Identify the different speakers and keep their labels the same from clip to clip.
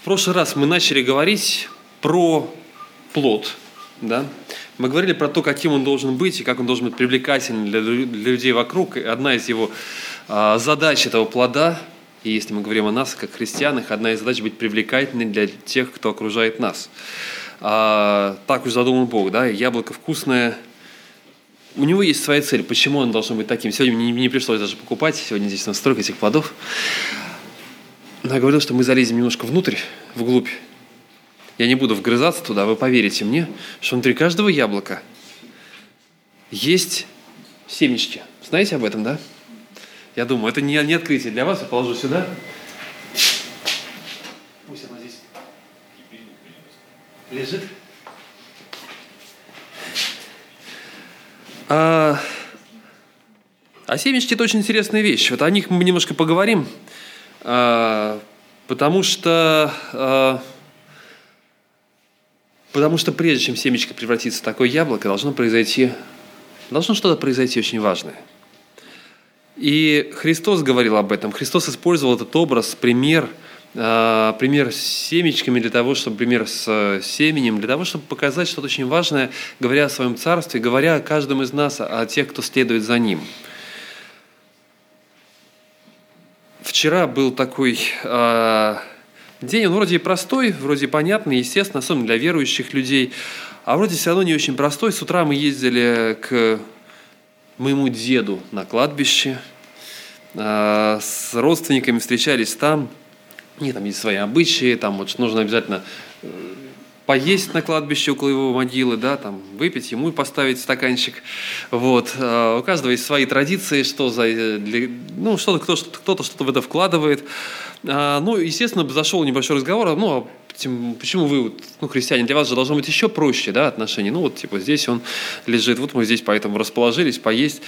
Speaker 1: В прошлый раз мы начали говорить про плод, да? Мы говорили про то, каким он должен быть и как он должен быть привлекательным для, для людей вокруг. И одна из его а, задач этого плода, и если мы говорим о нас, как христианах, одна из задач быть привлекательной для тех, кто окружает нас. А, так уж задумал Бог, да? Яблоко вкусное, у него есть своя цель, почему он должен быть таким. Сегодня мне не пришлось даже покупать, сегодня здесь у нас этих плодов. Но я говорил, что мы залезем немножко внутрь, вглубь. Я не буду вгрызаться туда, вы поверите мне, что внутри каждого яблока есть семечки. Знаете об этом, да? Я думаю, это не, не открытие для вас, я положу сюда. Пусть она здесь лежит. А, а семечки – это очень интересная вещь. Вот о них мы немножко поговорим. А, потому что, а, потому что прежде чем семечко превратится в такое яблоко, должно произойти, должно что-то произойти очень важное. И Христос говорил об этом. Христос использовал этот образ, пример, пример с семечками для того, чтобы пример с семенем, для того, чтобы показать что-то очень важное, говоря о своем царстве, говоря о каждом из нас, о тех, кто следует за ним – Вчера был такой э, день, он вроде простой, вроде понятный, естественно, особенно для верующих людей, а вроде все равно не очень простой. С утра мы ездили к моему деду на кладбище, э, с родственниками встречались там. Нет, там есть свои обычаи, там вот нужно обязательно э, поесть на кладбище около его могилы, да, там, выпить, ему поставить стаканчик. Вот. А, у каждого есть свои традиции, что за, для, ну, что-то, кто, кто-то что-то в это вкладывает. А, ну, естественно, зашел небольшой разговор, ну, а почему вы, ну, христиане, для вас же должно быть еще проще, да, отношения. Ну, вот, типа, здесь он лежит, вот мы здесь поэтому расположились, поесть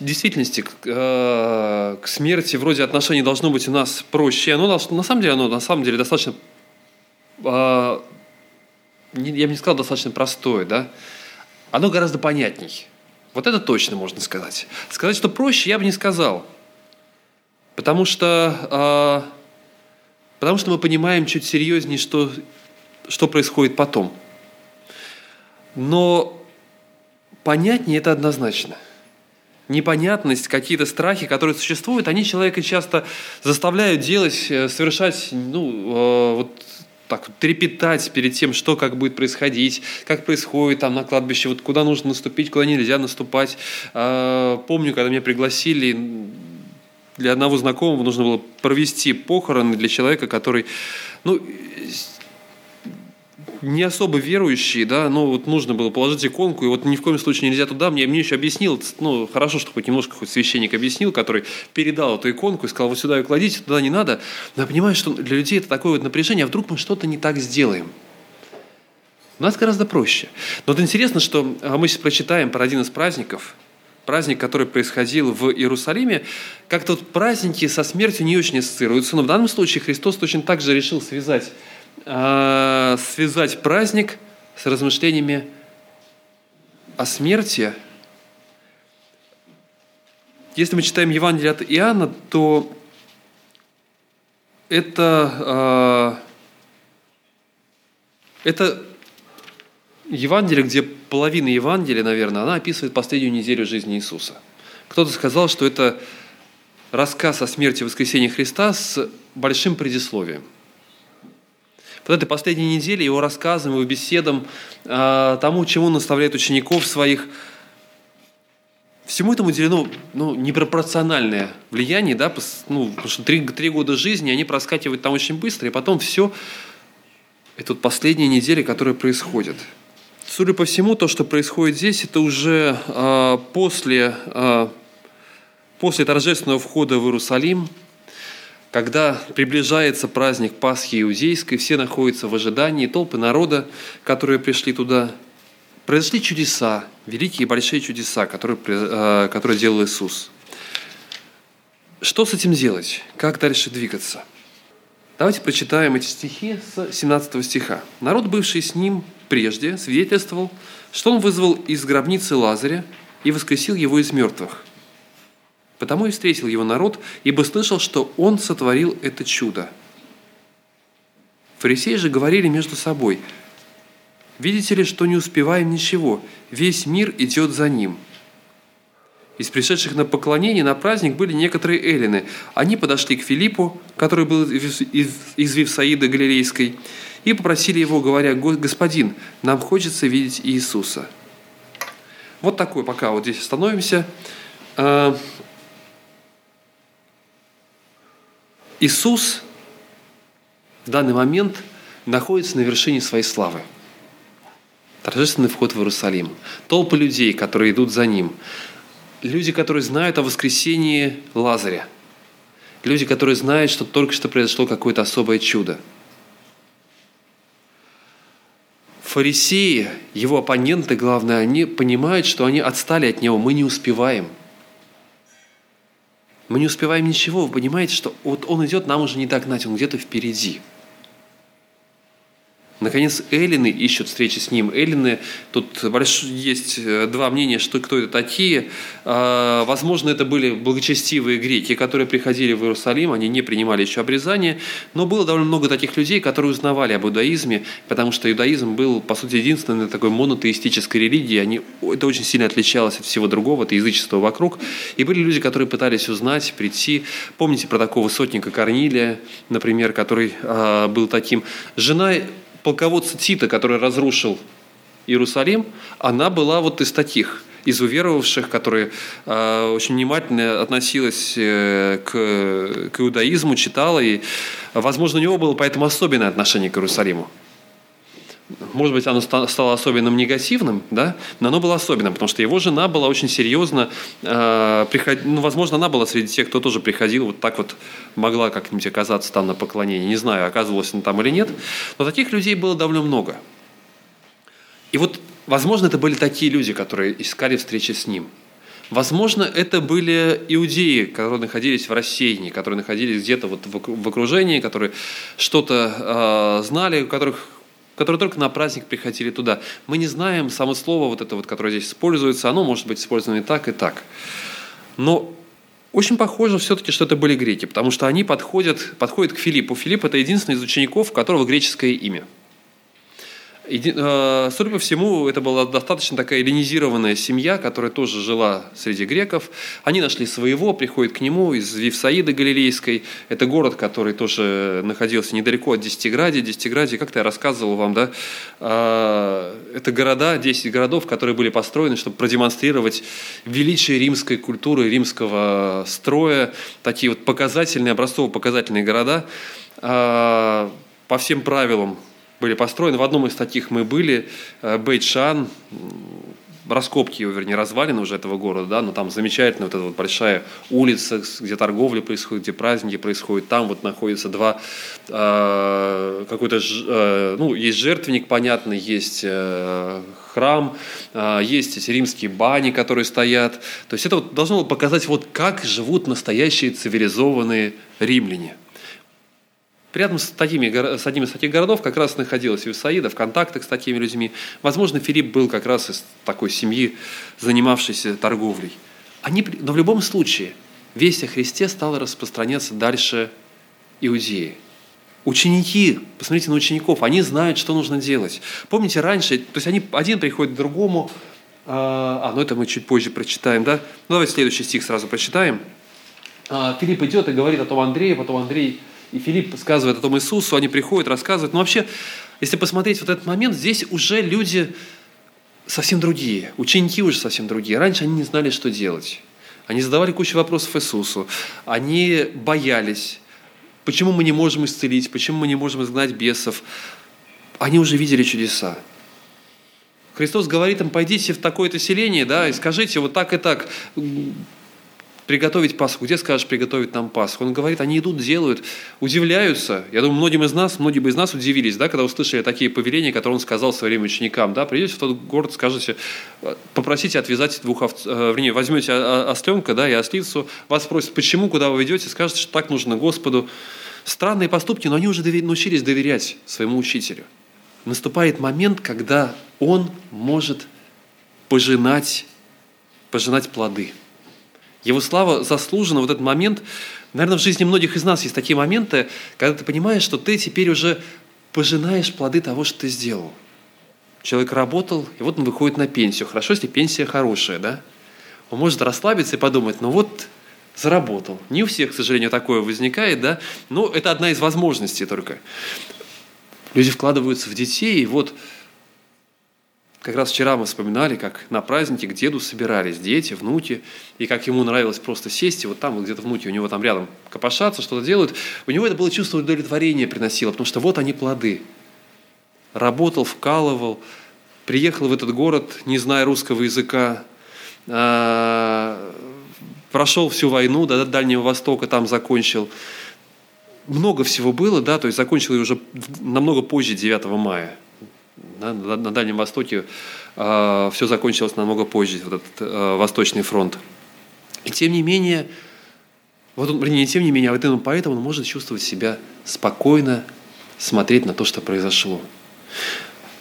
Speaker 1: действительности к, э, к смерти вроде отношений должно быть у нас проще. Оно на самом деле, оно на самом деле достаточно, э, я бы не сказал достаточно простое, да. Оно гораздо понятней. Вот это точно можно сказать. Сказать, что проще, я бы не сказал. Потому что, э, потому что мы понимаем чуть серьезнее, что, что происходит потом. Но понятнее это однозначно непонятность, какие-то страхи, которые существуют, они человека часто заставляют делать, э, совершать, ну, э, вот так трепетать перед тем, что как будет происходить, как происходит там на кладбище, вот куда нужно наступить, куда нельзя наступать. Э, помню, когда меня пригласили для одного знакомого нужно было провести похороны для человека, который, ну, не особо верующие, да, но вот нужно было положить иконку, и вот ни в коем случае нельзя туда. Мне, мне еще объяснил, ну, хорошо, что хоть немножко хоть священник объяснил, который передал эту иконку и сказал, вот сюда ее кладите, туда не надо. Но я понимаю, что для людей это такое вот напряжение, а вдруг мы что-то не так сделаем. У нас гораздо проще. Но вот интересно, что а, мы сейчас прочитаем про один из праздников, праздник, который происходил в Иерусалиме, как-то вот праздники со смертью не очень ассоциируются. Но в данном случае Христос точно так же решил связать э, связать праздник с размышлениями о смерти. Если мы читаем Евангелие от Иоанна, то это, э, это Евангелие, где половина Евангелия, наверное, она описывает последнюю неделю жизни Иисуса. Кто-то сказал, что это рассказ о смерти и воскресении Христа с большим предисловием – вот этой последней неделе его рассказам, его беседам, а, тому, чему он наставляет учеников своих, всему этому уделено ну, непропорциональное влияние, да, ну, потому что три, три года жизни, они проскакивают там очень быстро, и потом все, это вот последние недели, которые происходят. Судя по всему, то, что происходит здесь, это уже э, после, э, после торжественного входа в Иерусалим – когда приближается праздник Пасхи Иудейской, все находятся в ожидании, толпы народа, которые пришли туда. Произошли чудеса, великие и большие чудеса, которые, э, которые делал Иисус. Что с этим делать? Как дальше двигаться? Давайте прочитаем эти стихи с 17 стиха. «Народ, бывший с ним прежде, свидетельствовал, что он вызвал из гробницы Лазаря и воскресил его из мертвых. Потому и встретил его народ, ибо слышал, что он сотворил это чудо. Фарисеи же говорили между собой, «Видите ли, что не успеваем ничего, весь мир идет за ним». Из пришедших на поклонение на праздник были некоторые эллины. Они подошли к Филиппу, который был из Вифсаида Галилейской, и попросили его, говоря, «Господин, нам хочется видеть Иисуса». Вот такой, пока вот здесь остановимся. А, Иисус в данный момент находится на вершине своей славы. Торжественный вход в Иерусалим. Толпы людей, которые идут за ним. Люди, которые знают о воскресении Лазаря. Люди, которые знают, что только что произошло какое-то особое чудо. Фарисеи, его оппоненты, главное, они понимают, что они отстали от него, мы не успеваем – мы не успеваем ничего, вы понимаете, что вот он идет, нам уже не догнать, он где-то впереди. Наконец, эллины ищут встречи с ним. Эллины, тут больш... есть э, два мнения, что кто это такие. А, возможно, это были благочестивые греки, которые приходили в Иерусалим, они не принимали еще обрезание, но было довольно много таких людей, которые узнавали об иудаизме, потому что иудаизм был, по сути, единственной такой монотеистической религией. Они... Это очень сильно отличалось от всего другого, от язычества вокруг. И были люди, которые пытались узнать, прийти. Помните про такого сотника Корнилия, например, который а, был таким. Жена полководца Тита, который разрушил Иерусалим, она была вот из таких, из уверовавших, которые э, очень внимательно относилась э, к, к иудаизму, читала, и, возможно, у него было поэтому особенное отношение к Иерусалиму. Может быть, оно стало особенным негативным, да? но оно было особенным, потому что его жена была очень серьезно, э, приход... ну, возможно, она была среди тех, кто тоже приходил, вот так вот могла как-нибудь оказаться там на поклонении. Не знаю, оказывалась она там или нет, но таких людей было довольно много. И вот, возможно, это были такие люди, которые искали встречи с ним. Возможно, это были иудеи, которые находились в рассеянии, которые находились где-то вот в окружении, которые что-то э, знали, у которых которые только на праздник приходили туда. Мы не знаем само слово, вот это вот, которое здесь используется, оно может быть использовано и так, и так. Но очень похоже все-таки, что это были греки, потому что они подходят, подходят к Филиппу. Филипп – это единственный из учеников, у которого греческое имя – Э, судя по всему, это была достаточно такая эллинизированная семья, которая тоже жила среди греков. Они нашли своего, приходят к нему из Вифсаиды Галилейской. Это город, который тоже находился недалеко от Десятиградия. Десятиградие, как-то я рассказывал вам, да, а, это города, 10 городов, которые были построены, чтобы продемонстрировать величие римской культуры, римского строя. Такие вот показательные, образцово-показательные города а, по всем правилам были построены. В одном из таких мы были, э, Бейт-Шан, раскопки его, вернее, развалины уже этого города, да, но там замечательная вот эта вот большая улица, где торговля происходит, где праздники происходят, там вот находится два, э, какой-то, э, ну, есть жертвенник, понятно, есть э, храм, э, есть эти римские бани, которые стоят, то есть это вот должно показать, вот как живут настоящие цивилизованные римляне – Рядом с, такими, с одним из таких городов как раз находилась Висаида, в контактах с такими людьми. Возможно, Филипп был как раз из такой семьи, занимавшейся торговлей. Они, но в любом случае, весть о Христе стала распространяться дальше Иудеи. Ученики, посмотрите на учеников, они знают, что нужно делать. Помните, раньше, то есть они один приходит к другому, а, а ну это мы чуть позже прочитаем, да? Ну давайте следующий стих сразу прочитаем. А, Филипп идет и говорит о том Андрея, потом Андрей и Филипп сказывает о том Иисусу, они приходят, рассказывают. Но вообще, если посмотреть вот этот момент, здесь уже люди совсем другие, ученики уже совсем другие. Раньше они не знали, что делать. Они задавали кучу вопросов Иисусу. Они боялись. Почему мы не можем исцелить? Почему мы не можем изгнать бесов? Они уже видели чудеса. Христос говорит им, пойдите в такое-то селение, да, и скажите вот так и так, приготовить Пасху. Где скажешь приготовить нам Пасху? Он говорит, они идут, делают, удивляются. Я думаю, многим из нас, многие бы из нас удивились, да, когда услышали такие повеления, которые он сказал своим ученикам. Да, придете в тот город, скажете, попросите отвязать двух овц, э, вернее, возьмете осленка да, и ослицу, вас спросят, почему, куда вы ведете, скажете, что так нужно Господу. Странные поступки, но они уже научились доверять своему учителю. Наступает момент, когда он может пожинать, пожинать плоды – Его слава заслужена. Вот этот момент, наверное, в жизни многих из нас есть такие моменты, когда ты понимаешь, что ты теперь уже пожинаешь плоды того, что ты сделал. Человек работал, и вот он выходит на пенсию. Хорошо, если пенсия хорошая, да? Он может расслабиться и подумать, ну вот заработал. Не у всех, к сожалению, такое возникает, да? Но это одна из возможностей только. Люди вкладываются в детей, и вот как раз вчера мы вспоминали, как на празднике к деду собирались дети, внуки, и как ему нравилось просто сесть, и вот там вот где-то внуки у него там рядом копошатся, что-то делают. У него это было чувство удовлетворения приносило, потому что вот они плоды. Работал, вкалывал, приехал в этот город, не зная русского языка, а, прошел всю войну до Дальнего Востока, там закончил. Много всего было, да, то есть закончил ее уже намного позже 9 мая. Да, на Дальнем Востоке э, все закончилось намного позже, вот этот э, Восточный фронт. И тем не менее, вот он, не тем не менее, а вот именно поэтому он может чувствовать себя спокойно, смотреть на то, что произошло.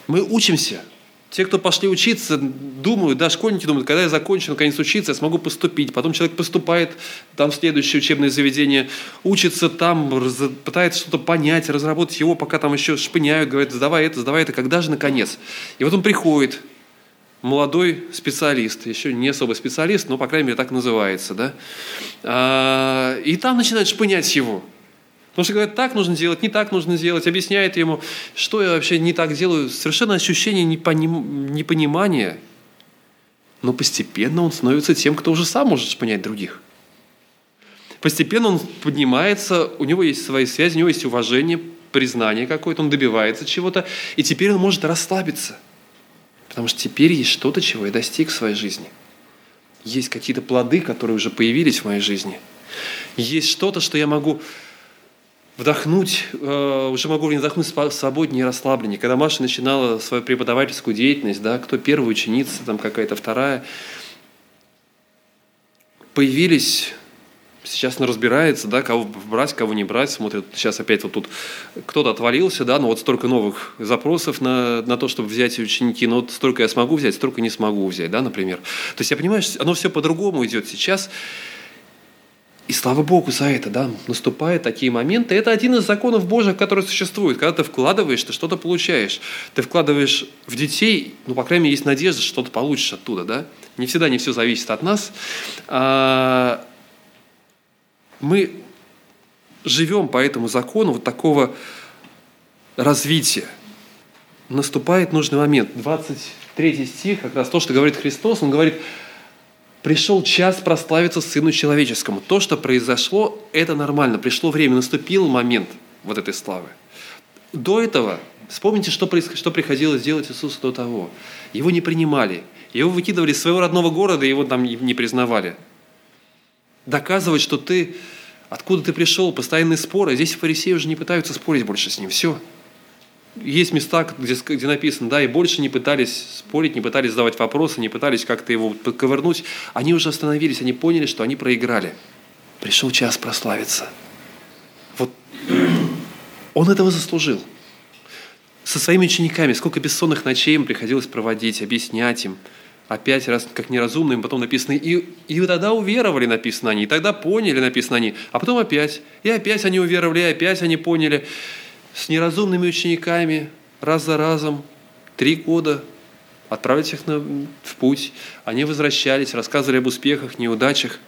Speaker 1: Мы учимся – те, кто пошли учиться, думают, да, школьники думают, когда я закончу, наконец учиться, я смогу поступить. Потом человек поступает там в следующее учебное заведение, учится там, пытается что-то понять, разработать его, пока там еще шпыняют, говорят, сдавай это, сдавай это, когда же наконец? И вот он приходит, молодой специалист, еще не особо специалист, но, по крайней мере, так называется, да, а, и там начинает шпынять его – Потому что говорят, так нужно делать, не так нужно делать, объясняет ему, что я вообще не так делаю. Совершенно ощущение непоним... непонимания. Но постепенно он становится тем, кто уже сам может понять других. Постепенно он поднимается, у него есть свои связи, у него есть уважение, признание какое-то, он добивается чего-то, и теперь он может расслабиться. Потому что теперь есть что-то, чего я достиг в своей жизни. Есть какие-то плоды, которые уже появились в моей жизни. Есть что-то, что я могу вдохнуть, э, уже могу не вдохнуть свободнее и расслабленнее. Когда Маша начинала свою преподавательскую деятельность, да, кто первая ученица, там какая-то вторая, появились сейчас она разбирается, да, кого брать, кого не брать, смотрит, сейчас опять вот тут кто-то отвалился, да, но вот столько новых запросов на, на то, чтобы взять ученики, но вот столько я смогу взять, столько не смогу взять, да, например. То есть я понимаю, что оно все по-другому идет сейчас, и слава Богу за это, да, наступают такие моменты. Это один из законов Божьих, который существует. Когда ты вкладываешь, ты что-то получаешь. Ты вкладываешь в детей, ну, по крайней мере, есть надежда, что что-то получишь оттуда, да. Не всегда не все зависит от нас. А, мы живем по этому закону вот такого развития. Наступает нужный момент. 23 стих, как раз то, что говорит Христос, он говорит, Пришел час прославиться Сыну Человеческому. То, что произошло, это нормально. Пришло время, наступил момент вот этой славы. До этого, вспомните, что, что приходилось делать Иисусу до того. Его не принимали. Его выкидывали из своего родного города, его там не признавали. Доказывать, что ты, откуда ты пришел, постоянные споры. Здесь фарисеи уже не пытаются спорить больше с ним. Все есть места, где, где написано, да, и больше не пытались спорить, не пытались задавать вопросы, не пытались как-то его подковырнуть. Они уже остановились, они поняли, что они проиграли. Пришел час прославиться. Вот он этого заслужил. Со своими учениками, сколько бессонных ночей им приходилось проводить, объяснять им, опять раз как неразумным, потом написано, и, и тогда уверовали, написано они, и тогда поняли, написано они, а потом опять, и опять они уверовали, и опять они поняли с неразумными учениками раз за разом, три года, отправить их на, в путь. Они возвращались, рассказывали об успехах, неудачах.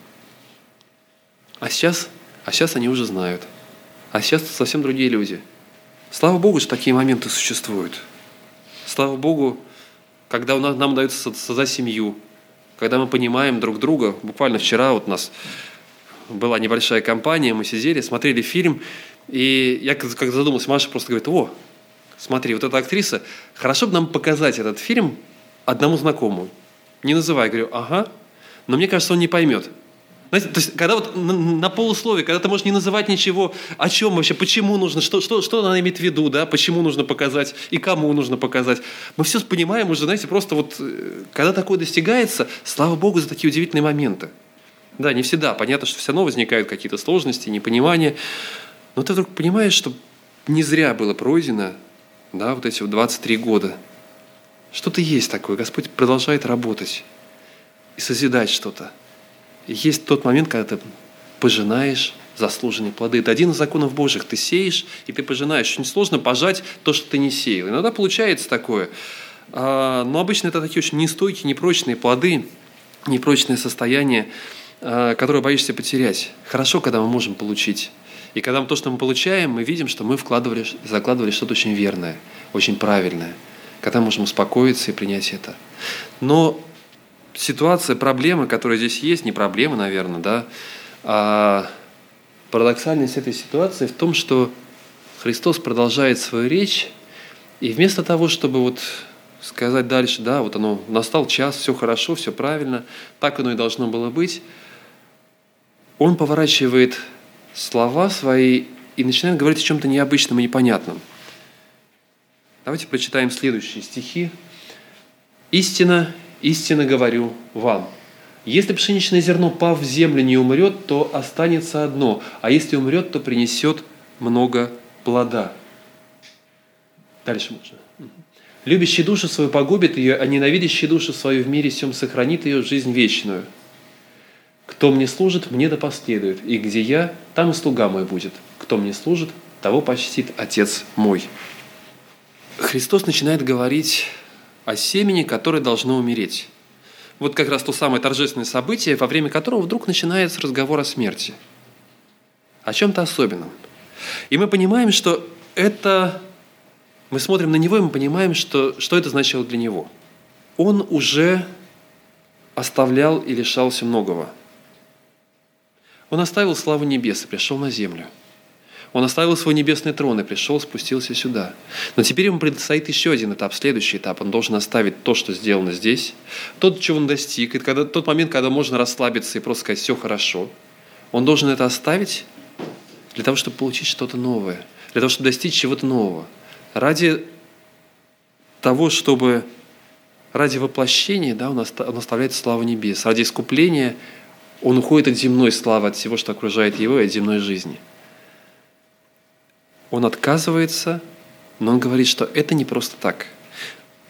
Speaker 1: А сейчас, а сейчас они уже знают. А сейчас совсем другие люди. Слава Богу, что такие моменты существуют. Слава Богу, когда у нас, нам удается создать семью, когда мы понимаем друг друга. Буквально вчера вот у нас была небольшая компания, мы сидели, смотрели фильм, и я как задумался, Маша просто говорит, о, смотри, вот эта актриса, хорошо бы нам показать этот фильм одному знакомому. Не называй, говорю, ага, но мне кажется, он не поймет. Знаете, то есть, когда вот на, на полусловие, когда ты можешь не называть ничего, о чем вообще, почему нужно, что, что, что она имеет в виду, да, почему нужно показать и кому нужно показать. Мы все понимаем уже, знаете, просто вот, э, когда такое достигается, слава Богу за такие удивительные моменты. Да, не всегда. Понятно, что все равно возникают какие-то сложности, непонимания. Но ты вдруг понимаешь, что не зря было пройдено да, вот эти вот 23 года. Что-то есть такое. Господь продолжает работать и созидать что-то. есть тот момент, когда ты пожинаешь заслуженные плоды. Это один из законов Божьих. Ты сеешь, и ты пожинаешь. Очень сложно пожать то, что ты не сеял. Иногда получается такое. А, но обычно это такие очень нестойкие, непрочные плоды, непрочное состояние, а, которое боишься потерять. Хорошо, когда мы можем получить. И когда мы то, что мы получаем, мы видим, что мы вкладывали, закладывали что-то очень верное, очень правильное. Когда мы можем успокоиться и принять это. Но ситуация, проблемы, которые здесь есть, не проблемы, наверное, да, а Парадоксальность этой ситуации в том, что Христос продолжает свою речь, и вместо того, чтобы вот сказать дальше, да, вот оно, настал час, все хорошо, все правильно, так оно и должно было быть, он поворачивает слова свои и начинает говорить о чем-то необычном и непонятном. Давайте прочитаем следующие стихи. «Истина, истинно говорю вам, если пшеничное зерно, пав в землю, не умрет, то останется одно, а если умрет, то принесет много плода. Дальше можно. Любящий душу свою погубит ее, а ненавидящий душу свою в мире всем сохранит ее жизнь вечную. Кто мне служит, мне да последует, и где я, там и слуга мой будет. Кто мне служит, того почтит Отец мой. Христос начинает говорить о семени, которое должно умереть вот как раз то самое торжественное событие, во время которого вдруг начинается разговор о смерти. О чем-то особенном. И мы понимаем, что это... Мы смотрим на него, и мы понимаем, что, что это значило для него. Он уже оставлял и лишался многого. Он оставил славу небес и пришел на землю – он оставил свой небесный трон и пришел, спустился сюда. Но теперь ему предстоит еще один этап, следующий этап. Он должен оставить то, что сделано здесь, тот, чего он достиг, и когда, тот момент, когда можно расслабиться и просто сказать «все хорошо». Он должен это оставить для того, чтобы получить что-то новое, для того, чтобы достичь чего-то нового. Ради того, чтобы ради воплощения да, он оставляет славу небес. Ради искупления он уходит от земной славы, от всего, что окружает его, и от земной жизни – он отказывается, но он говорит, что это не просто так.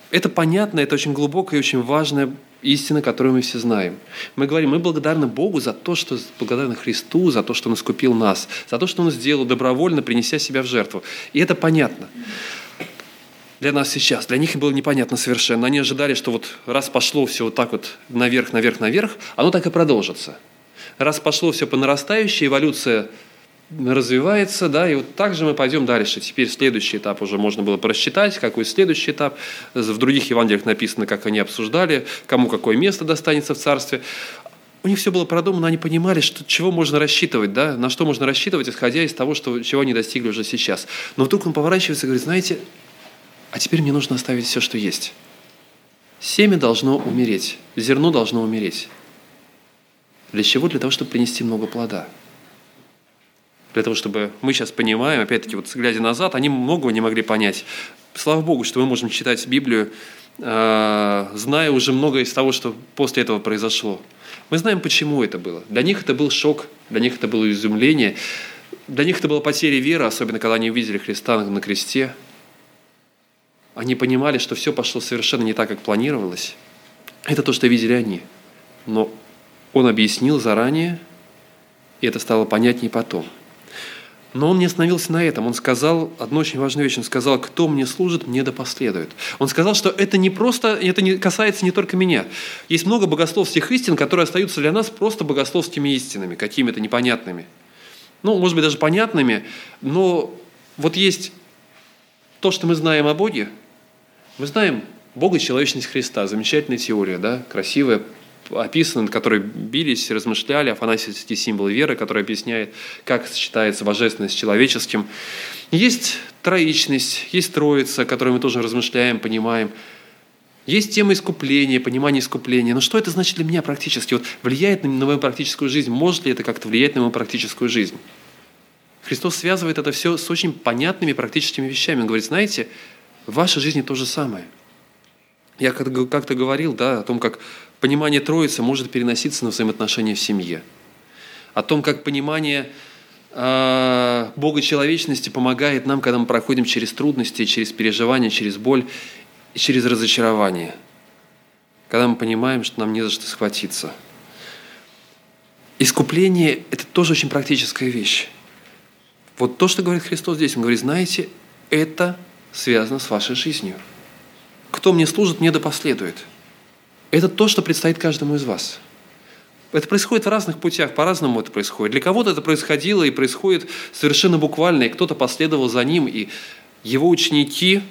Speaker 1: Это понятно, это очень глубокая и очень важная истина, которую мы все знаем. Мы говорим, мы благодарны Богу за то, что благодарны Христу, за то, что Он искупил нас, за то, что Он сделал добровольно, принеся себя в жертву. И это понятно для нас сейчас. Для них было непонятно совершенно. Они ожидали, что вот раз пошло все вот так вот наверх, наверх, наверх, оно так и продолжится. Раз пошло все по нарастающей, эволюция развивается, да, и вот так же мы пойдем дальше. Теперь следующий этап уже можно было просчитать, какой следующий этап. В других Евангелиях написано, как они обсуждали, кому какое место достанется в царстве. У них все было продумано, они понимали, что, чего можно рассчитывать, да, на что можно рассчитывать, исходя из того, что, чего они достигли уже сейчас. Но вдруг он поворачивается и говорит, знаете, а теперь мне нужно оставить все, что есть. Семя должно умереть, зерно должно умереть. Для чего? Для того, чтобы принести много плода для того, чтобы мы сейчас понимаем, опять-таки, вот глядя назад, они многого не могли понять. Слава Богу, что мы можем читать Библию, э, зная уже многое из того, что после этого произошло. Мы знаем, почему это было. Для них это был шок, для них это было изумление, для них это была потеря веры, особенно когда они увидели Христа на кресте. Они понимали, что все пошло совершенно не так, как планировалось. Это то, что видели они. Но он объяснил заранее, и это стало понятнее потом – но он не остановился на этом. Он сказал одну очень важную вещь. Он сказал, кто мне служит, мне да последует. Он сказал, что это не просто, это не касается не только меня. Есть много богословских истин, которые остаются для нас просто богословскими истинами, какими-то непонятными. Ну, может быть, даже понятными, но вот есть то, что мы знаем о Боге. Мы знаем Бога и человечность Христа. Замечательная теория, да, красивая, описаны, над которой бились, размышляли, Афанасий символ веры, который объясняет, как сочетается божественность с человеческим. Есть троичность, есть троица, которую мы тоже размышляем, понимаем. Есть тема искупления, понимание искупления. Но что это значит для меня практически? Вот влияет на мою практическую жизнь? Может ли это как-то влиять на мою практическую жизнь? Христос связывает это все с очень понятными практическими вещами. Он говорит, знаете, в вашей жизни то же самое. Я как-то говорил да, о том, как понимание Троицы может переноситься на взаимоотношения в семье. О том, как понимание э, Бога человечности помогает нам, когда мы проходим через трудности, через переживания, через боль и через разочарование. Когда мы понимаем, что нам не за что схватиться. искупление – это тоже очень практическая вещь. Вот то, что говорит Христос здесь, Он говорит, знаете, это связано с вашей жизнью. Кто мне служит, мне да последует. Это то, что предстоит каждому из вас. Это происходит в разных путях, по-разному это происходит. Для кого-то это происходило и происходит совершенно буквально, и кто-то последовал за ним, и его ученики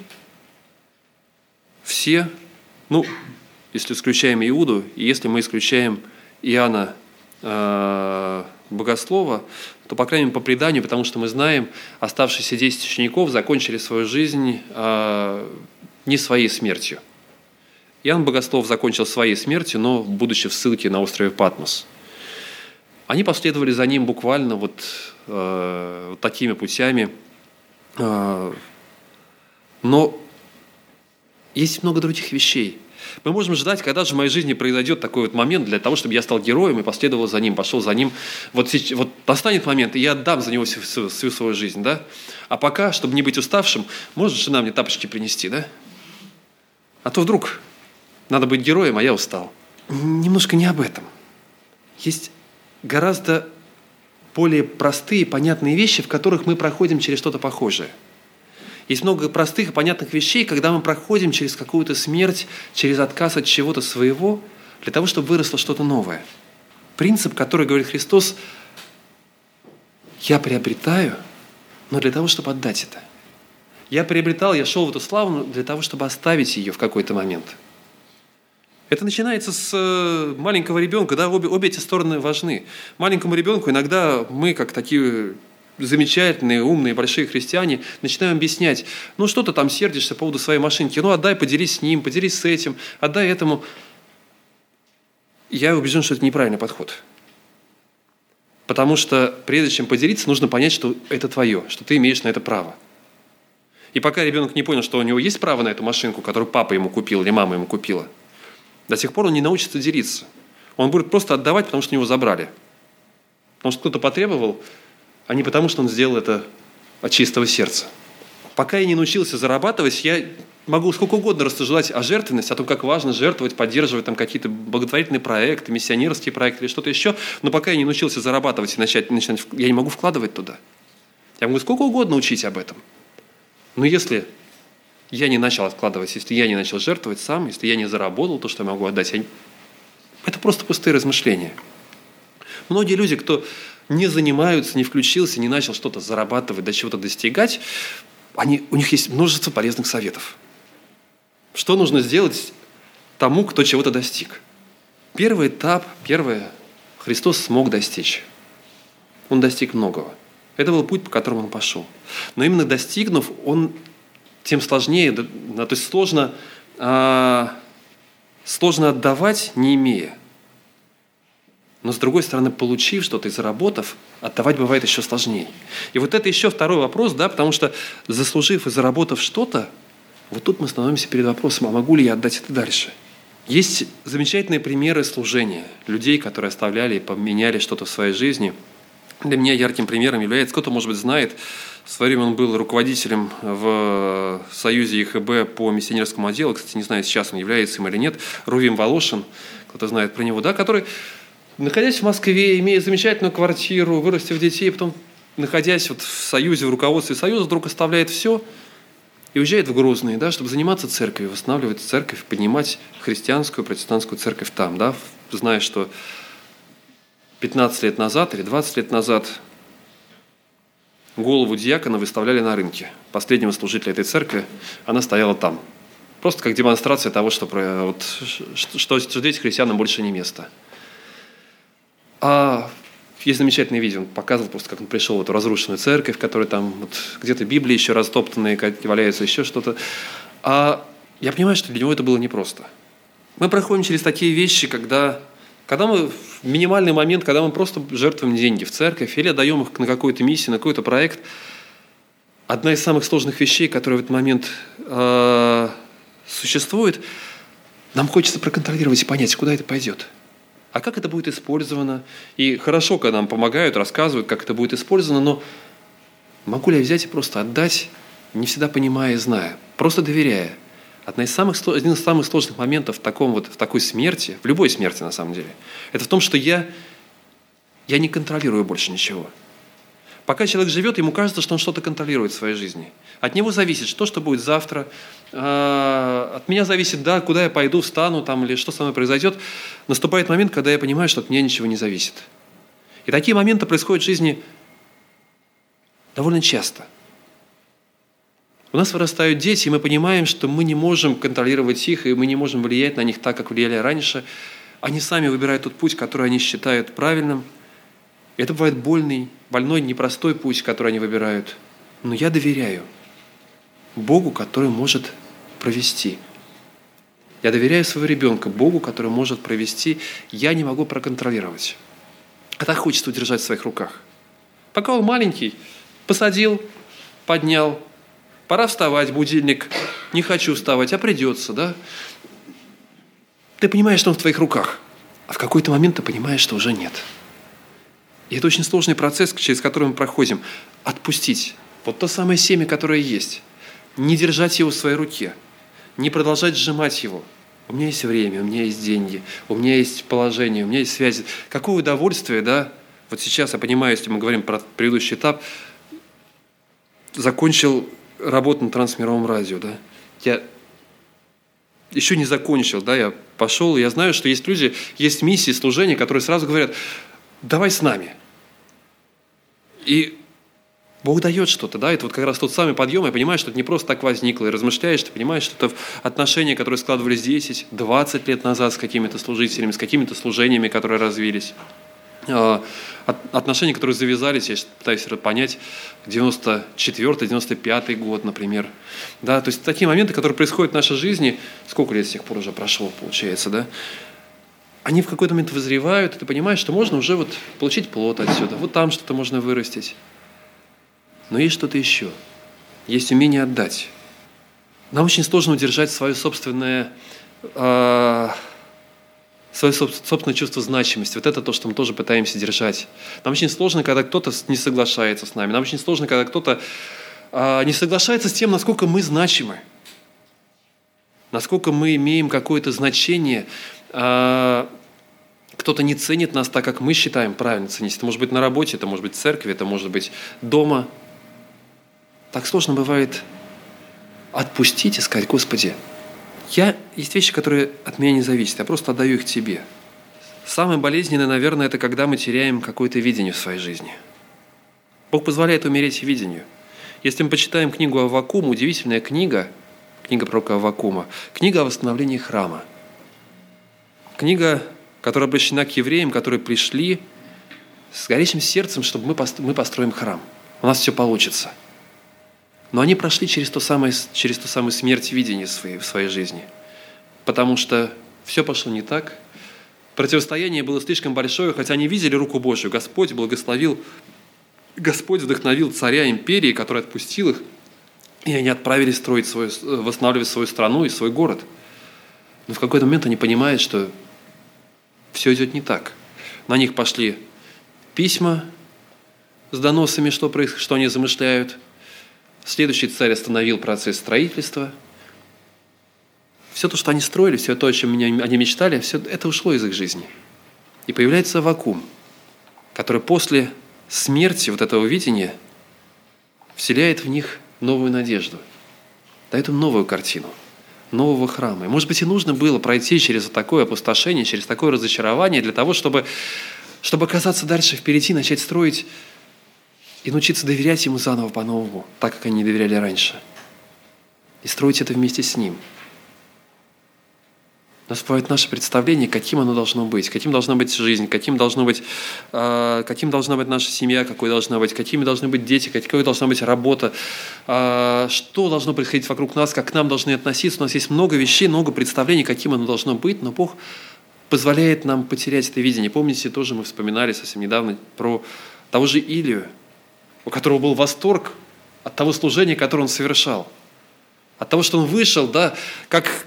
Speaker 1: все, ну, если исключаем Иуду, и если мы исключаем Иоанна э, Богослова, то, по крайней мере, по преданию, потому что мы знаем, оставшиеся 10 учеников закончили свою жизнь э, не своей смертью. Иоанн Богослов закончил своей смертью, но будучи в ссылке на острове Патмос. Они последовали за ним буквально вот, э, вот такими путями. Э, но есть много других вещей – мы можем ждать, когда же в моей жизни произойдет такой вот момент для того, чтобы я стал героем и последовал за ним, пошел за ним. Вот, вот настанет момент, и я отдам за него всю, всю свою жизнь, да? А пока, чтобы не быть уставшим, может жена мне тапочки принести, да? А то вдруг надо быть героем, а я устал. Немножко не об этом. Есть гораздо более простые, понятные вещи, в которых мы проходим через что-то похожее – есть много простых и понятных вещей, когда мы проходим через какую-то смерть, через отказ от чего-то своего, для того, чтобы выросло что-то новое. Принцип, который говорит Христос, я приобретаю, но для того, чтобы отдать это. Я приобретал, я шел в эту славу для того, чтобы оставить ее в какой-то момент. Это начинается с э, маленького ребенка, да, обе, обе эти стороны важны. Маленькому ребенку иногда мы, как такие замечательные, умные, большие христиане, начинаем объяснять, ну что ты там сердишься по поводу своей машинки, ну отдай, поделись с ним, поделись с этим, отдай этому. Я убежден, что это неправильный подход. Потому что прежде чем поделиться, нужно понять, что это твое, что ты имеешь на это право. И пока ребенок не понял, что у него есть право на эту машинку, которую папа ему купил или мама ему купила, до сих пор он не научится делиться. Он будет просто отдавать, потому что у него забрали. Потому что кто-то потребовал, а не потому, что он сделал это от чистого сердца. Пока я не научился зарабатывать, я могу сколько угодно рассуждать о жертвенности, о том, как важно жертвовать, поддерживать там какие-то благотворительные проекты, миссионерские проекты или что-то еще, но пока я не научился зарабатывать и начать, начать, я не могу вкладывать туда. Я могу сколько угодно учить об этом. Но если я не начал откладывать, если я не начал жертвовать сам, если я не заработал то, что я могу отдать, я... это просто пустые размышления. Многие люди, кто не занимаются, не включился, не начал что-то зарабатывать, до чего-то достигать, они, у них есть множество полезных советов. Что нужно сделать тому, кто чего-то достиг? Первый этап, первое, Христос смог достичь. Он достиг многого. Это был путь, по которому он пошел. Но именно достигнув, он тем сложнее, то есть сложно, а, сложно отдавать, не имея. Но с другой стороны, получив что-то и заработав, отдавать бывает еще сложнее. И вот это еще второй вопрос, да, потому что заслужив и заработав что-то, вот тут мы становимся перед вопросом, а могу ли я отдать это дальше? Есть замечательные примеры служения людей, которые оставляли и поменяли что-то в своей жизни. Для меня ярким примером является, кто-то, может быть, знает, в свое время он был руководителем в Союзе ИХБ по миссионерскому отделу, кстати, не знаю, сейчас он является им или нет, Рувим Волошин, кто-то знает про него, да, который Находясь в Москве, имея замечательную квартиру, вырастив детей, потом, находясь вот в Союзе, в руководстве Союза, вдруг оставляет все и уезжает в Грозный, да, чтобы заниматься церковью, восстанавливать церковь, поднимать христианскую, протестантскую церковь там, да, зная, что 15 лет назад или 20 лет назад голову диакона выставляли на рынке. Последнего служителя этой церкви, она стояла там. Просто как демонстрация того, что, вот, что, что здесь христианам больше не место – а есть замечательное видео, он показывал просто, как он пришел в эту разрушенную церковь, в которой там вот, где-то Библии еще растоптанные валяются, еще что-то. А я понимаю, что для него это было непросто. Мы проходим через такие вещи, когда, когда мы в минимальный момент, когда мы просто жертвуем деньги в церковь или отдаем их на какую-то миссию, на какой-то проект, одна из самых сложных вещей, которая в этот момент э, существует, нам хочется проконтролировать и понять, куда это пойдет – а как это будет использовано? И хорошо, когда нам помогают, рассказывают, как это будет использовано, но могу ли я взять и просто отдать, не всегда понимая и зная, просто доверяя? Одна из самых, один из самых сложных моментов в, таком вот, в такой смерти, в любой смерти на самом деле, это в том, что я я не контролирую больше ничего. Пока человек живет, ему кажется, что он что-то контролирует в своей жизни. От него зависит, что, что будет завтра. А, от меня зависит, да, куда я пойду, встану там, или что со мной произойдет. Наступает момент, когда я понимаю, что от меня ничего не зависит. И такие моменты происходят в жизни довольно часто. У нас вырастают дети, и мы понимаем, что мы не можем контролировать их, и мы не можем влиять на них так, как влияли раньше. Они сами выбирают тот путь, который они считают правильным. Это бывает больный, больной, непростой путь, который они выбирают. Но я доверяю Богу, который может провести. Я доверяю своего ребенка Богу, который может провести. Я не могу проконтролировать. А так хочется удержать в своих руках. Пока он маленький, посадил, поднял. Пора вставать, будильник. Не хочу вставать, а придется, да? Ты понимаешь, что он в твоих руках. А в какой-то момент ты понимаешь, что уже нет. И это очень сложный процесс, через который мы проходим. Отпустить. Вот то самое семя, которое есть. Не держать его в своей руке. Не продолжать сжимать его – у меня есть время, у меня есть деньги, у меня есть положение, у меня есть связи. Какое удовольствие, да? Вот сейчас я понимаю, если мы говорим про предыдущий этап, закончил работу на трансмировом радио, да? Я еще не закончил, да, я пошел, я знаю, что есть люди, есть миссии, служения, которые сразу говорят, давай с нами. И Бог дает что-то, да, это вот как раз тот самый подъем, я понимаю, что это не просто так возникло, и размышляешь, ты понимаешь, что это отношения, которые складывались 10, 20 лет назад с какими-то служителями, с какими-то служениями, которые развились. А, отношения, которые завязались, я пытаюсь понять, 94-95 год, например. Да, то есть такие моменты, которые происходят в нашей жизни, сколько лет с тех пор уже прошло, получается, да, они в какой-то момент вызревают, и ты понимаешь, что можно уже вот получить плод отсюда, вот там что-то можно вырастить. Но есть что-то еще. Есть умение отдать. Нам очень сложно удержать свое собственное, э, свое собственное чувство значимости. Вот это то, что мы тоже пытаемся держать. Нам очень сложно, когда кто-то не соглашается с нами. Нам очень сложно, когда кто-то э, не соглашается с тем, насколько мы значимы. Насколько мы имеем какое-то значение. Э, кто-то не ценит нас так, как мы считаем правильно ценить. Это может быть на работе, это может быть в церкви, это может быть дома – так сложно бывает отпустить и сказать, Господи, я, есть вещи, которые от меня не зависят, я просто отдаю их Тебе. Самое болезненное, наверное, это когда мы теряем какое-то видение в своей жизни. Бог позволяет умереть видению. Если мы почитаем книгу Аввакум, удивительная книга, книга пророка Аввакума, книга о восстановлении храма. Книга, которая обращена к евреям, которые пришли с горящим сердцем, чтобы мы построим храм. У нас все получится – но они прошли через то самое, через ту самую смерть видения своей, в своей жизни. Потому что все пошло не так. Противостояние было слишком большое, хотя они видели руку Божью. Господь благословил, Господь вдохновил царя империи, который отпустил их, и они отправились строить свою, восстанавливать свою страну и свой город. Но в какой-то момент они понимают, что все идет не так. На них пошли письма с доносами, что, происходит, что они замышляют – Следующий царь остановил процесс строительства. Все то, что они строили, все то, о чем они мечтали, все это ушло из их жизни. И появляется вакуум, который после смерти вот этого видения вселяет в них новую надежду, дает им новую картину, нового храма. И, может быть, и нужно было пройти через такое опустошение, через такое разочарование для того, чтобы, чтобы оказаться дальше впереди, начать строить и научиться доверять Ему заново по-новому, так, как они не доверяли раньше. И строить это вместе с Ним. Нас бывает наше представление, каким оно должно быть, каким должна быть жизнь, каким, должно быть, э, каким должна быть наша семья, какой должна быть, какими должны быть дети, какой должна быть работа, э, что должно происходить вокруг нас, как к нам должны относиться. У нас есть много вещей, много представлений, каким оно должно быть, но Бог позволяет нам потерять это видение. Помните, тоже мы вспоминали совсем недавно про того же Илию, у которого был восторг от того служения, которое он совершал. От того, что он вышел, да, как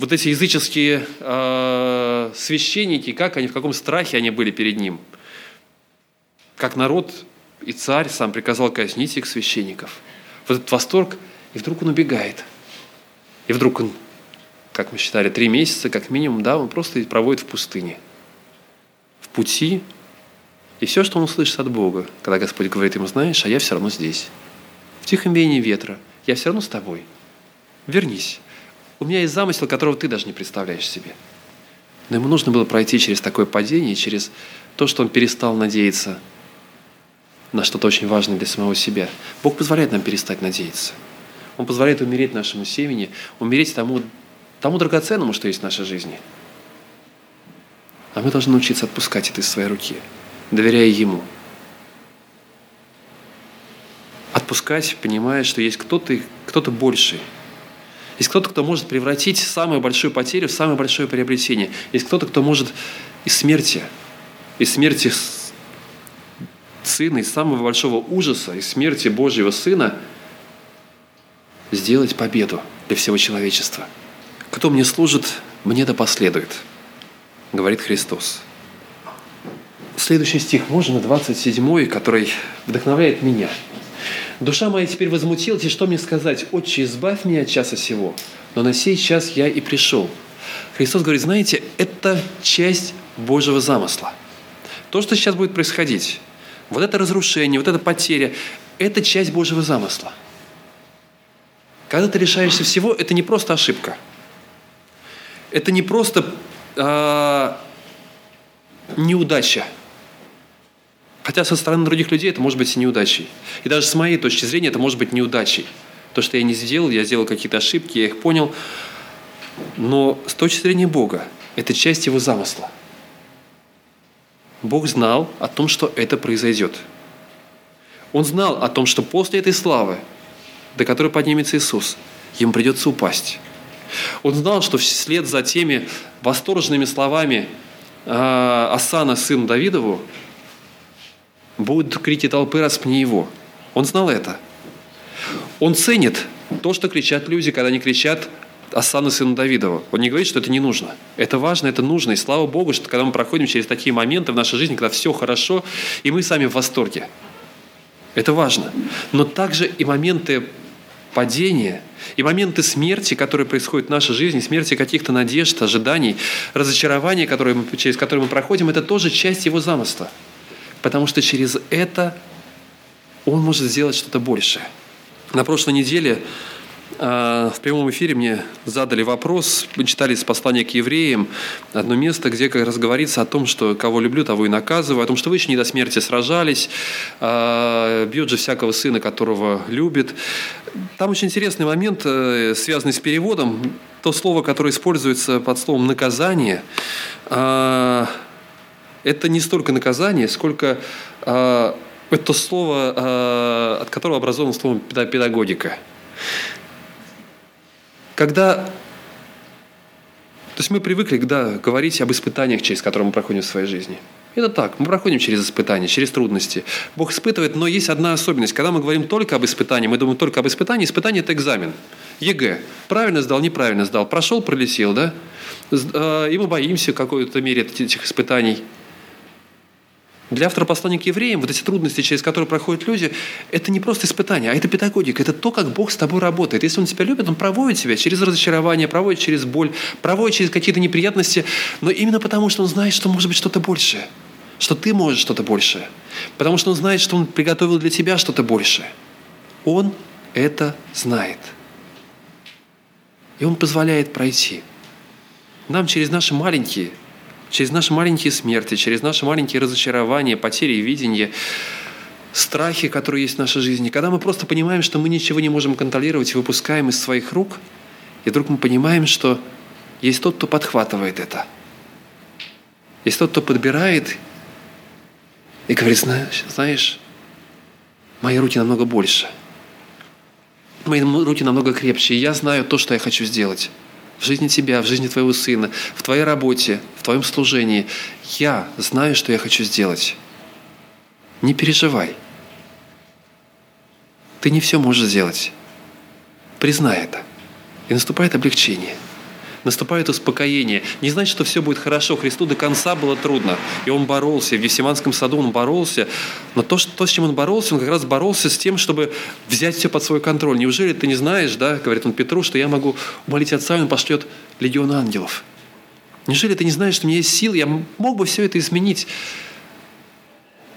Speaker 1: вот эти языческие э, священники, как они, в каком страхе они были перед ним. Как народ и царь сам приказал казнить их священников. Вот этот восторг, и вдруг он убегает. И вдруг он, как мы считали, три месяца, как минимум, да, он просто проводит в пустыне. В пути, И все, что он услышит от Бога, когда Господь говорит ему, знаешь, а я все равно здесь. В тихом веянии ветра. Я все равно с тобой. Вернись. У меня есть замысел, которого ты даже не представляешь себе. Но ему нужно было пройти через такое падение, через то, что он перестал надеяться на что-то очень важное для самого себя. Бог позволяет нам перестать надеяться. Он позволяет умереть нашему семени, умереть тому, тому драгоценному, что есть в нашей жизни. А мы должны научиться отпускать это из своей руки, доверяя Ему. Отпускать, понимая, что есть кто-то кто больший. Есть кто-то, кто может превратить самую большую потерю в самое большое приобретение. Есть кто-то, кто может из смерти, из смерти Сына, из самого большого ужаса, из смерти Божьего Сына сделать победу для всего человечества. Кто мне служит, мне да последует, говорит Христос. Следующий стих можно, 27, который вдохновляет меня. «Душа моя теперь возмутилась, и что мне сказать? Отче, избавь меня от часа сего, но на сей час я и пришел». Христос говорит, знаете, это часть Божьего замысла. То, что сейчас будет происходить, вот это разрушение, вот эта потеря, это часть Божьего замысла. Когда ты решаешься всего, это не просто ошибка. Это не просто э, неудача. Хотя со стороны других людей это может быть и неудачей. И даже с моей точки зрения это может быть неудачей. То, что я не сделал, я сделал какие-то ошибки, я их понял. Но с точки зрения Бога, это часть Его замысла – Бог знал о том, что это произойдет. Он знал о том, что после этой славы, до которой поднимется Иисус, ему придется упасть. Он знал, что вслед за теми восторженными словами э, Асана, сыну Давидову, будут крики толпы «распни его». Он знал это. Он ценит то, что кричат люди, когда они кричат Асана сына Давидова. Он не говорит, что это не нужно. Это важно, это нужно. И слава Богу, что когда мы проходим через такие моменты в нашей жизни, когда все хорошо, и мы сами в восторге. Это важно. Но также и моменты падения, и моменты смерти, которые происходят в нашей жизни, смерти каких-то надежд, ожиданий, разочарования, которые мы, через которые мы проходим, это тоже часть его замысла. Потому что через это он может сделать что-то большее. На прошлой неделе а, в прямом эфире мне задали вопрос, мы читали из послания к евреям одно место, где как раз говорится о том, что кого люблю, того и наказываю, о том, что вы еще не до смерти сражались, а, бьет же всякого сына, которого любит. Там очень интересный момент, э, связанный с переводом. То слово, которое используется под словом «наказание», это не столько наказание, сколько это слово, от которого образовано слово педагогика. Когда то есть мы привыкли да, говорить об испытаниях, через которые мы проходим в своей жизни. Это так, мы проходим через испытания, через трудности. Бог испытывает, но есть одна особенность. Когда мы говорим только об испытании, мы думаем только об испытании, испытание – это экзамен. ЕГЭ. Правильно сдал, неправильно сдал. Прошел, пролетел, да? А, и мы боимся в какой-то мере этих испытаний. Для автора послания к евреям вот эти трудности, через которые проходят люди, это не просто испытание, а это педагогика, это то, как Бог с тобой работает. Если Он тебя любит, Он проводит тебя через разочарование, проводит через боль, проводит через какие-то неприятности, но именно потому, что Он знает, что может быть что-то большее, что ты можешь что-то большее, потому что Он знает, что Он приготовил для тебя что-то большее. Он это знает. И Он позволяет пройти. Нам через наши маленькие через наши маленькие смерти, через наши маленькие разочарования, потери видения, страхи, которые есть в нашей жизни, когда мы просто понимаем, что мы ничего не можем контролировать и выпускаем из своих рук, и вдруг мы понимаем, что есть тот, кто подхватывает это. Есть тот, кто подбирает и говорит, знаешь, знаешь мои руки намного больше. Мои руки намного крепче, и я знаю то, что я хочу сделать в жизни тебя, в жизни твоего сына, в твоей работе, твоем служении. Я знаю, что я хочу сделать. Не переживай. Ты не все можешь сделать. Признай это. И наступает облегчение – наступает успокоение. Не значит, что все будет хорошо. Христу до конца было трудно. И он боролся. В Евсиманском саду он боролся. Но то, что, то, с чем он боролся, он как раз боролся с тем, чтобы взять все под свой контроль. Неужели ты не знаешь, да, говорит он Петру, что я могу умолить Отца, и он пошлет легион ангелов? Неужели ты не знаешь, что у меня есть силы, я мог бы все это изменить?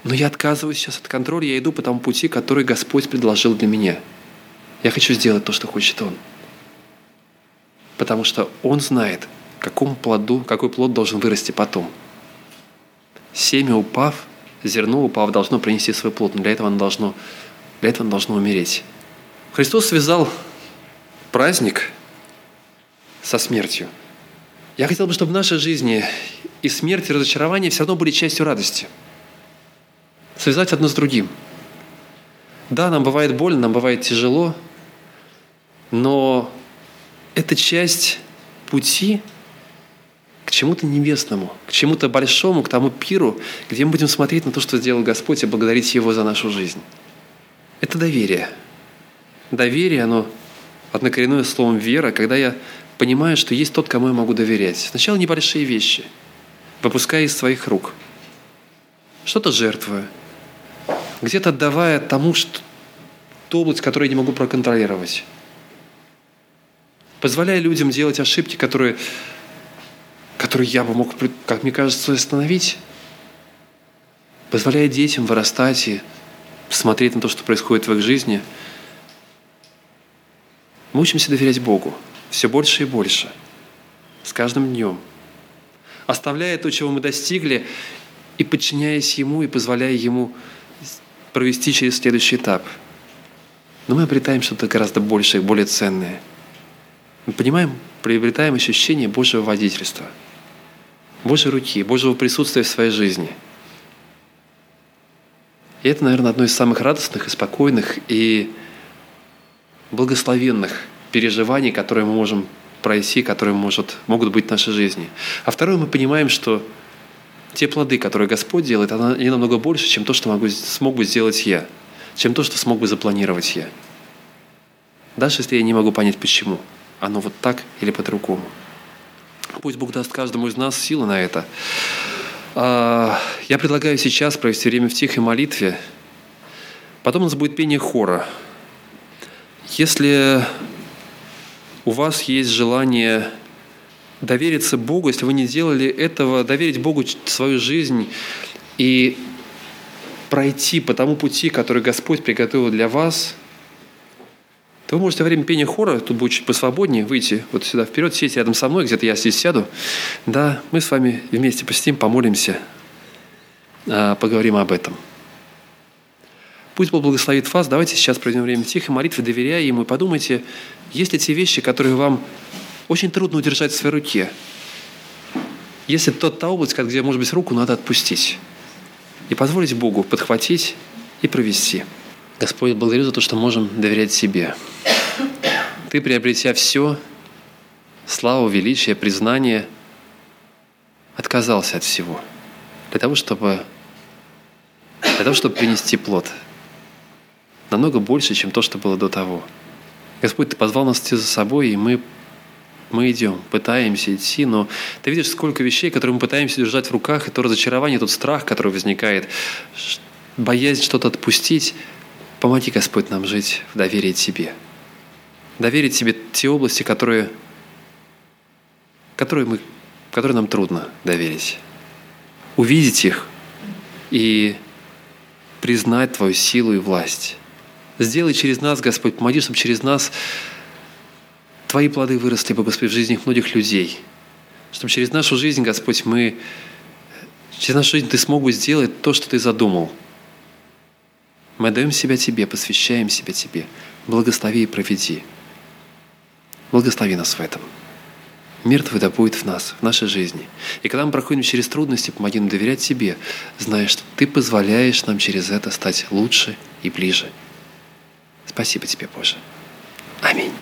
Speaker 1: Но я отказываюсь сейчас от контроля, я иду по тому пути, который Господь предложил для меня. Я хочу сделать то, что хочет Он. Потому что Он знает, какому плоду, какой плод должен вырасти потом. Семя упав, зерно упав, должно принести свой плод, но для этого оно должно, для этого оно должно умереть. Христос связал праздник со смертью. Я хотел бы, чтобы в нашей жизни и смерть, и разочарование все равно были частью радости. Связать одно с другим. Да, нам бывает больно, нам бывает тяжело, но это часть пути к чему-то небесному, к чему-то большому, к тому пиру, где мы будем смотреть на то, что сделал Господь, и благодарить Его за нашу жизнь. Это доверие. Доверие, оно однокоренное словом «вера», когда я понимаю, что есть тот, кому я могу доверять. Сначала небольшие вещи, выпуская из своих рук. Что-то жертвуя, где-то отдавая тому, что ту область, которую я не могу проконтролировать. Позволяя людям делать ошибки, которые, которые я бы мог, как мне кажется, остановить. Позволяя детям вырастать и смотреть на то, что происходит в их жизни. Мы учимся доверять Богу все больше и больше, с каждым днем, оставляя то, чего мы достигли, и подчиняясь Ему, и позволяя Ему провести через следующий этап. Но мы обретаем что-то гораздо большее, более ценное. Мы понимаем, приобретаем ощущение Божьего водительства, Божьей руки, Божьего присутствия в своей жизни. И это, наверное, одно из самых радостных и спокойных и благословенных – переживаний, которые мы можем пройти, которые может, могут быть в нашей жизни. А второе, мы понимаем, что те плоды, которые Господь делает, они намного больше, чем то, что могу, смог бы сделать я, чем то, что смог бы запланировать я. Даже если я не могу понять, почему. Оно вот так или по-другому. Пусть Бог даст каждому из нас силы на это. А, я предлагаю сейчас провести время в тихой молитве. Потом у нас будет пение хора. Если у вас есть желание довериться Богу, если вы не делали этого, доверить Богу свою жизнь и пройти по тому пути, который Господь приготовил для вас, то вы можете во время пения хора, тут будет чуть посвободнее, выйти вот сюда вперед, сесть рядом со мной, где-то я здесь сяду. Да, мы с вами вместе посетим, помолимся, а, поговорим об этом. Пусть Бог благословит вас. Давайте сейчас проведем время тихой молитвы, доверяя Ему, и подумайте, есть ли те вещи, которые вам очень трудно удержать в своей руке. Если тот та область, где, может быть, руку надо отпустить и позволить Богу подхватить и провести. Господь, благодарю за то, что можем доверять себе. Ты, приобретя все, славу, величие, признание, отказался от всего для того, чтобы, для того, чтобы принести плод – намного больше, чем то, что было до того. Господь, Ты позвал нас идти за собой, и мы, мы идем, пытаемся идти, но Ты видишь, сколько вещей, которые мы пытаемся держать в руках, и то разочарование, тот страх, который возникает, боязнь что-то отпустить. Помоги, Господь, нам жить в доверии Тебе. Доверить Тебе те области, которые, которые, мы, которые нам трудно доверить. Увидеть их и признать Твою силу и власть. Сделай через нас, Господь, помоги, чтобы через нас Твои плоды выросли бы, Господь, в жизни многих людей. Чтобы через нашу жизнь, Господь, мы, через нашу жизнь Ты смог бы сделать то, что Ты задумал. Мы отдаем себя Тебе, посвящаем себя Тебе. Благослови и проведи. Благослови нас в этом. Мир Твой да будет в нас, в нашей жизни. И когда мы проходим через трудности, помоги нам доверять Тебе, зная, что Ты позволяешь нам через это стать лучше и ближе. Спасибо тебе, Боже. Аминь.